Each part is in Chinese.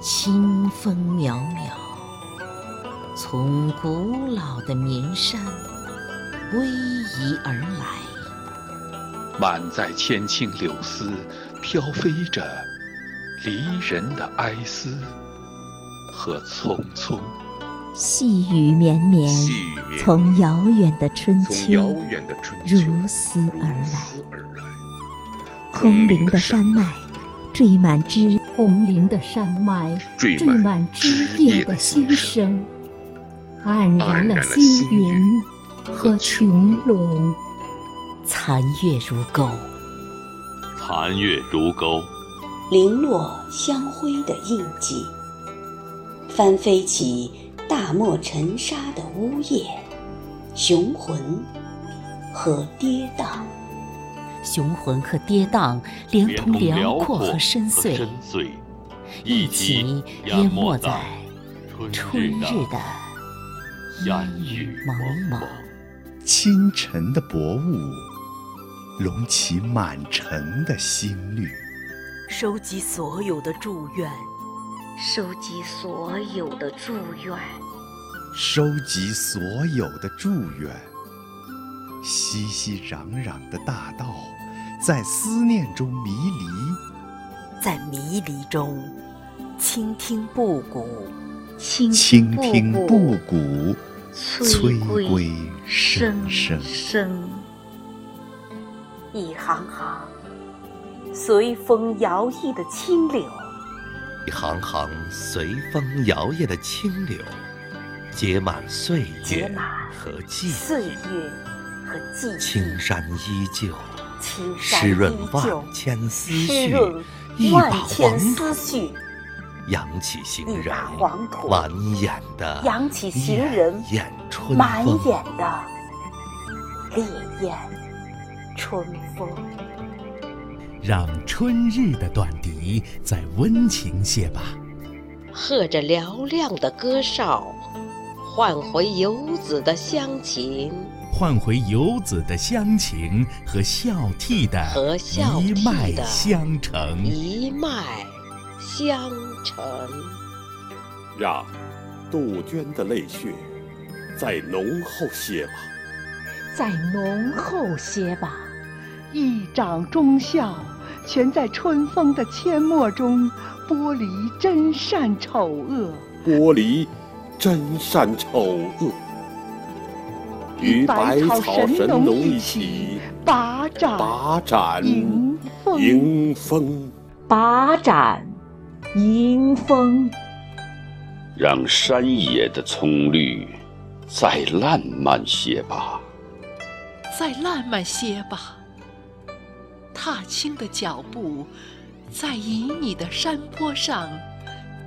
清风渺渺，从古老的绵山逶迤而来。满载千顷柳丝，飘飞着离人的哀思和匆匆。细雨绵绵，从遥远的春秋如丝而来。空灵的山脉，缀满枝；空灵的山脉，缀满枝叶的心声，黯然了星云和穹隆。残月如钩，残月如钩，零落香灰的印记，翻飞起。大漠尘沙的呜咽，雄浑和跌宕，雄浑和跌宕，连同辽阔和深邃，一起淹没在春日的烟雨蒙蒙。清晨的薄雾，隆起满城的新绿。收集所有的祝愿。收集所有的祝愿，收集所有的祝愿。熙熙攘攘的大道，在思念中迷离，在迷离中倾听布谷，倾听布谷，催归声声。一行行随风摇曳的清柳。一行行随风摇曳的清柳，结满岁月和记忆。青山依旧，湿润万千思绪。一把黄土，扬起行人满眼的烈焰春风。让春日的短笛再温情些吧，和着嘹亮的歌哨，唤回游子的乡情，唤回游子的乡情和孝悌的一脉相承，一脉相承。让杜鹃的泪血再浓厚些吧，再浓厚些吧。一掌忠孝，全在春风的阡陌中剥离真善丑恶。剥离真善丑恶，与百草神农一起把盏把盏迎风，把盏迎风。让山野的葱绿再烂漫些吧，再烂漫些吧。踏青的脚步，在旖旎的山坡上，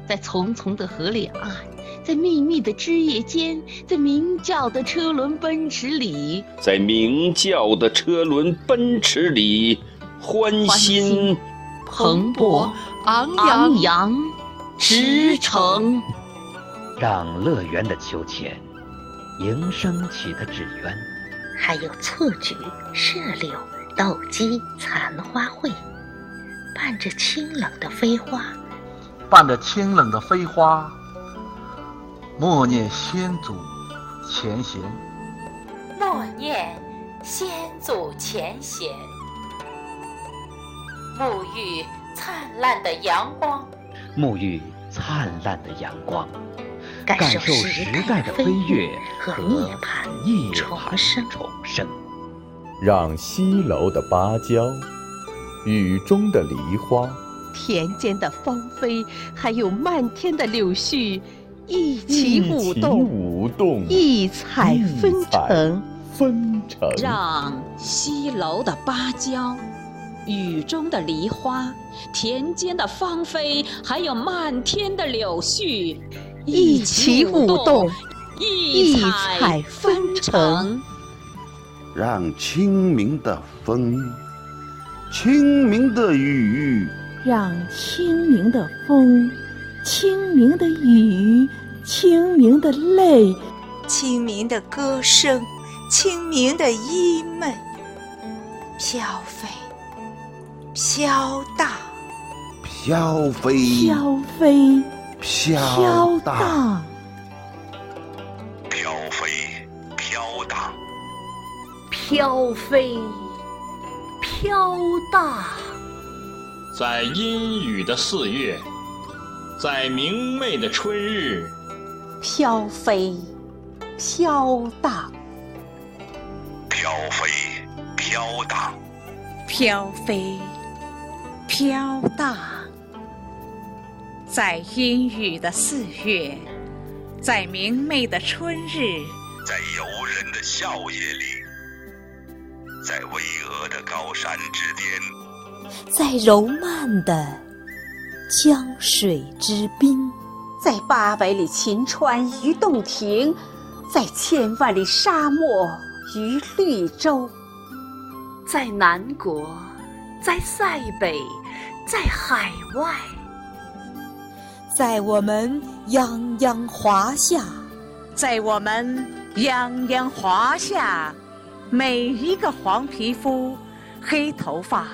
在丛丛的河两岸，在密密的枝叶间，在鸣叫的车轮奔驰里，在鸣叫的车轮奔驰里，欢欣蓬勃昂扬扬驰骋。让乐园的秋千，迎升起的纸鸢，还有蹴菊、射柳。斗鸡、残花会，伴着清冷的飞花，伴着清冷的飞花，默念先祖前贤，默念先祖前贤，沐浴灿烂的阳光，沐浴灿烂的阳光，感受时代的飞跃和涅槃重生。让西楼的芭蕉，雨中的梨花，田间的芳菲，还有漫天的柳絮，一起舞动，异彩纷呈。纷呈。让西楼的芭蕉，雨中的梨花，田间的芳菲，还有漫天的柳絮，一起舞动，异彩纷呈。让清明的风，清明的雨，让清明的风，清明的雨，清明的泪，清明的歌声，清明的衣袂，飘飞，飘荡，飘飞，飘飞，飘荡。飘飞，飘荡。飘飞，飘荡。在阴雨的四月，在明媚的春日，飘飞，飘荡。飘飞，飘荡。飘飞，飘荡。在阴雨的四月，在明媚的春日，在游人的笑靥里，在巍峨的高山之巅，在柔漫的江水之滨，在八百里秦川于洞庭，在千万里沙漠于绿洲，在南国，在塞北，在海外。在我们泱泱华夏，在我们泱泱华夏，每一个黄皮肤、黑头发、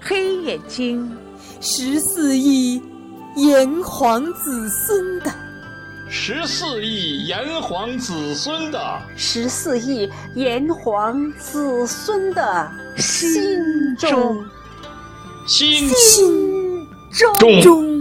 黑眼睛，十四亿炎黄子孙的，十四亿炎黄子孙的，十四亿炎黄子孙的。心中，心心中。